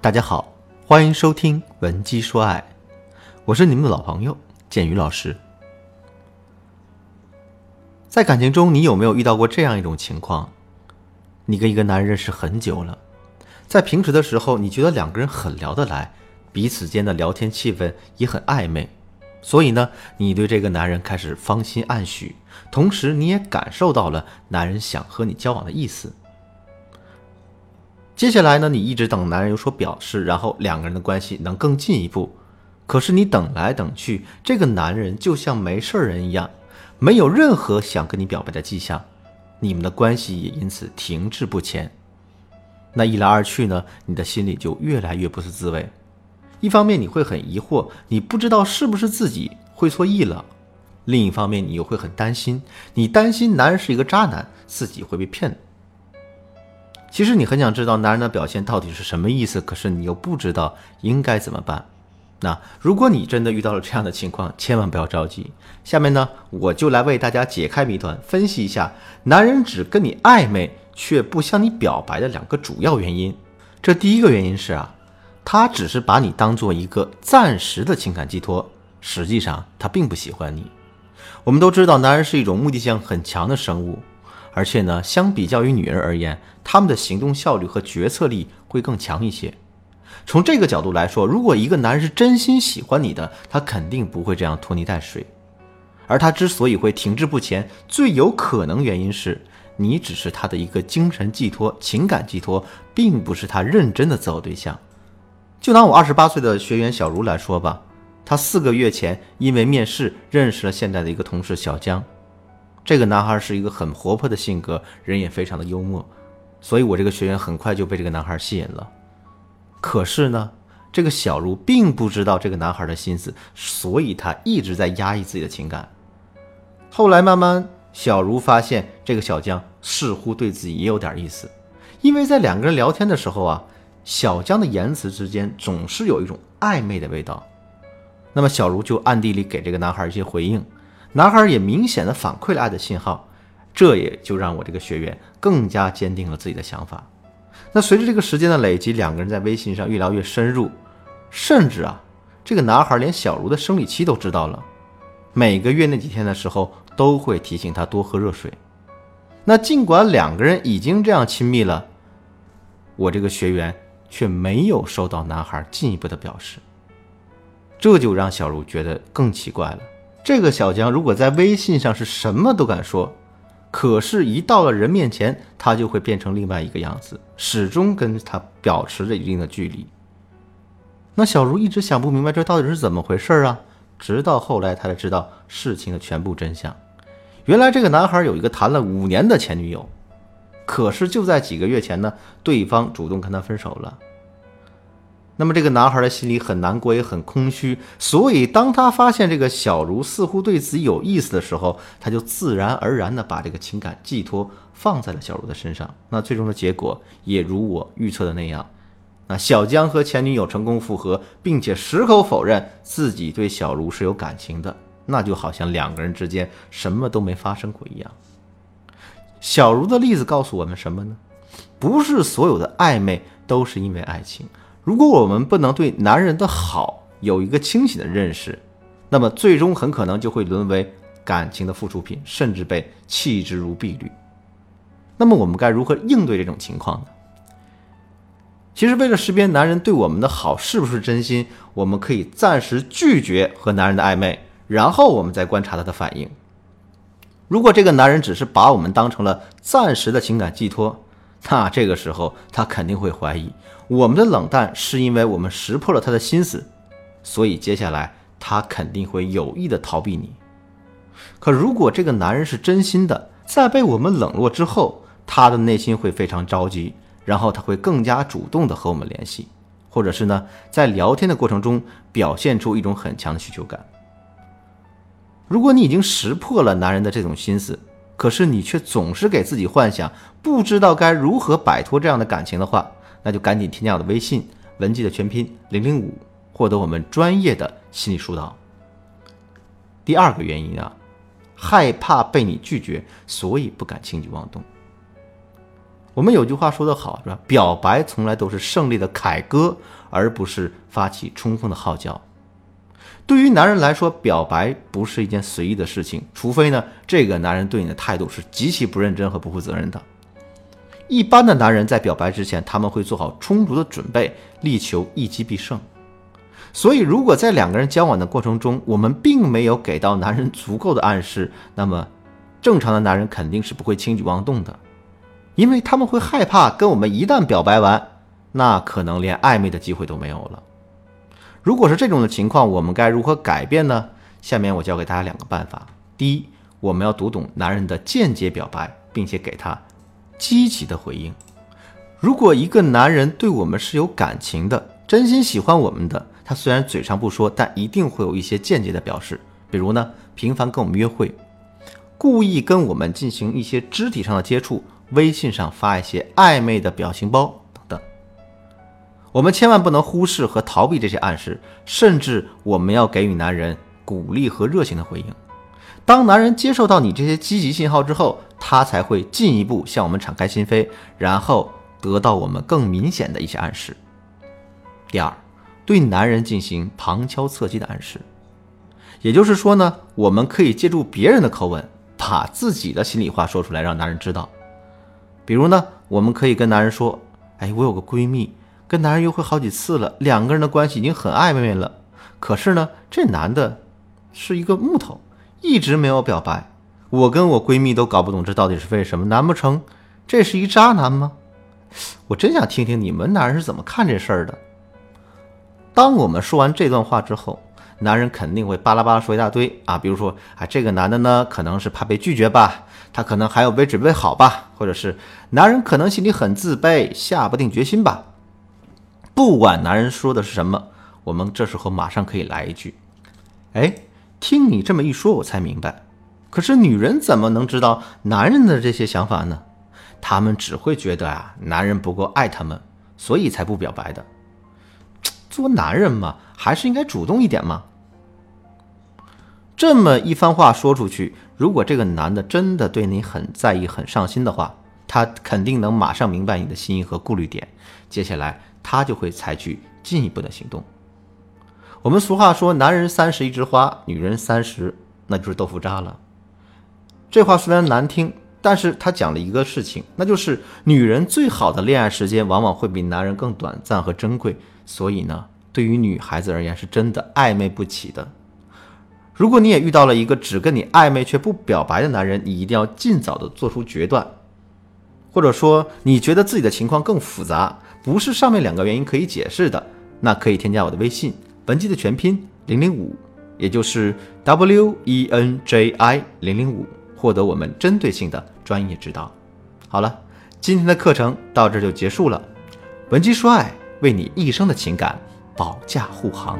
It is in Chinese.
大家好，欢迎收听《文姬说爱》，我是你们的老朋友建宇老师。在感情中，你有没有遇到过这样一种情况？你跟一个男人认识很久了，在平时的时候，你觉得两个人很聊得来，彼此间的聊天气氛也很暧昧，所以呢，你对这个男人开始芳心暗许，同时你也感受到了男人想和你交往的意思。接下来呢，你一直等男人有所表示，然后两个人的关系能更进一步。可是你等来等去，这个男人就像没事人一样，没有任何想跟你表白的迹象，你们的关系也因此停滞不前。那一来二去呢，你的心里就越来越不是滋味。一方面你会很疑惑，你不知道是不是自己会错意了；另一方面你又会很担心，你担心男人是一个渣男，自己会被骗。其实你很想知道男人的表现到底是什么意思，可是你又不知道应该怎么办。那如果你真的遇到了这样的情况，千万不要着急。下面呢，我就来为大家解开谜团，分析一下男人只跟你暧昧却不向你表白的两个主要原因。这第一个原因是啊，他只是把你当做一个暂时的情感寄托，实际上他并不喜欢你。我们都知道，男人是一种目的性很强的生物。而且呢，相比较于女人而言，他们的行动效率和决策力会更强一些。从这个角度来说，如果一个男人是真心喜欢你的，他肯定不会这样拖泥带水。而他之所以会停滞不前，最有可能原因是你只是他的一个精神寄托、情感寄托，并不是他认真的择偶对象。就拿我二十八岁的学员小茹来说吧，她四个月前因为面试认识了现在的一个同事小江。这个男孩是一个很活泼的性格，人也非常的幽默，所以我这个学员很快就被这个男孩吸引了。可是呢，这个小茹并不知道这个男孩的心思，所以她一直在压抑自己的情感。后来慢慢，小茹发现这个小江似乎对自己也有点意思，因为在两个人聊天的时候啊，小江的言辞之间总是有一种暧昧的味道。那么小茹就暗地里给这个男孩一些回应。男孩也明显的反馈了爱的信号，这也就让我这个学员更加坚定了自己的想法。那随着这个时间的累积，两个人在微信上越聊越深入，甚至啊，这个男孩连小茹的生理期都知道了，每个月那几天的时候都会提醒她多喝热水。那尽管两个人已经这样亲密了，我这个学员却没有收到男孩进一步的表示，这就让小茹觉得更奇怪了。这个小江如果在微信上是什么都敢说，可是，一到了人面前，他就会变成另外一个样子，始终跟他保持着一定的距离。那小茹一直想不明白这到底是怎么回事啊！直到后来，他才知道事情的全部真相。原来，这个男孩有一个谈了五年的前女友，可是就在几个月前呢，对方主动跟他分手了。那么这个男孩的心里很难过，也很空虚，所以当他发现这个小茹似乎对自己有意思的时候，他就自然而然的把这个情感寄托放在了小茹的身上。那最终的结果也如我预测的那样，那小江和前女友成功复合，并且矢口否认自己对小茹是有感情的，那就好像两个人之间什么都没发生过一样。小茹的例子告诉我们什么呢？不是所有的暧昧都是因为爱情。如果我们不能对男人的好有一个清醒的认识，那么最终很可能就会沦为感情的附属品，甚至被弃之如敝履。那么我们该如何应对这种情况呢？其实，为了识别男人对我们的好是不是真心，我们可以暂时拒绝和男人的暧昧，然后我们再观察他的反应。如果这个男人只是把我们当成了暂时的情感寄托，那这个时候他肯定会怀疑。我们的冷淡是因为我们识破了他的心思，所以接下来他肯定会有意的逃避你。可如果这个男人是真心的，在被我们冷落之后，他的内心会非常着急，然后他会更加主动的和我们联系，或者是呢，在聊天的过程中表现出一种很强的需求感。如果你已经识破了男人的这种心思，可是你却总是给自己幻想，不知道该如何摆脱这样的感情的话，那就赶紧添加我的微信文姬的全拼零零五，获得我们专业的心理疏导。第二个原因啊，害怕被你拒绝，所以不敢轻举妄动。我们有句话说得好，是吧？表白从来都是胜利的凯歌，而不是发起冲锋的号角。对于男人来说，表白不是一件随意的事情，除非呢，这个男人对你的态度是极其不认真和不负责任的。一般的男人在表白之前，他们会做好充足的准备，力求一击必胜。所以，如果在两个人交往的过程中，我们并没有给到男人足够的暗示，那么正常的男人肯定是不会轻举妄动的，因为他们会害怕跟我们一旦表白完，那可能连暧昧的机会都没有了。如果是这种的情况，我们该如何改变呢？下面我教给大家两个办法。第一，我们要读懂男人的间接表白，并且给他积极的回应。如果一个男人对我们是有感情的，真心喜欢我们的，他虽然嘴上不说，但一定会有一些间接的表示。比如呢，频繁跟我们约会，故意跟我们进行一些肢体上的接触，微信上发一些暧昧的表情包。我们千万不能忽视和逃避这些暗示，甚至我们要给予男人鼓励和热情的回应。当男人接受到你这些积极信号之后，他才会进一步向我们敞开心扉，然后得到我们更明显的一些暗示。第二，对男人进行旁敲侧击的暗示，也就是说呢，我们可以借助别人的口吻，把自己的心里话说出来，让男人知道。比如呢，我们可以跟男人说：“哎，我有个闺蜜。”跟男人约会好几次了，两个人的关系已经很暧昧了。可是呢，这男的是一个木头，一直没有表白。我跟我闺蜜都搞不懂这到底是为什么？难不成这是一渣男吗？我真想听听你们男人是怎么看这事儿的。当我们说完这段话之后，男人肯定会巴拉巴拉说一大堆啊，比如说啊，这个男的呢，可能是怕被拒绝吧，他可能还有没准备好吧，或者是男人可能心里很自卑，下不定决心吧。不管男人说的是什么，我们这时候马上可以来一句：“哎，听你这么一说，我才明白。可是女人怎么能知道男人的这些想法呢？他们只会觉得啊，男人不够爱他们，所以才不表白的。做男人嘛，还是应该主动一点嘛。”这么一番话说出去，如果这个男的真的对你很在意、很上心的话，他肯定能马上明白你的心意和顾虑点。接下来。他就会采取进一步的行动。我们俗话说：“男人三十一枝花，女人三十那就是豆腐渣了。”这话虽然难听，但是他讲了一个事情，那就是女人最好的恋爱时间往往会比男人更短暂和珍贵。所以呢，对于女孩子而言，是真的暧昧不起的。如果你也遇到了一个只跟你暧昧却不表白的男人，你一定要尽早的做出决断。或者说，你觉得自己的情况更复杂？不是上面两个原因可以解释的，那可以添加我的微信，文姬的全拼零零五，也就是 W E N J I 零零五，获得我们针对性的专业指导。好了，今天的课程到这就结束了。文姬说爱，为你一生的情感保驾护航。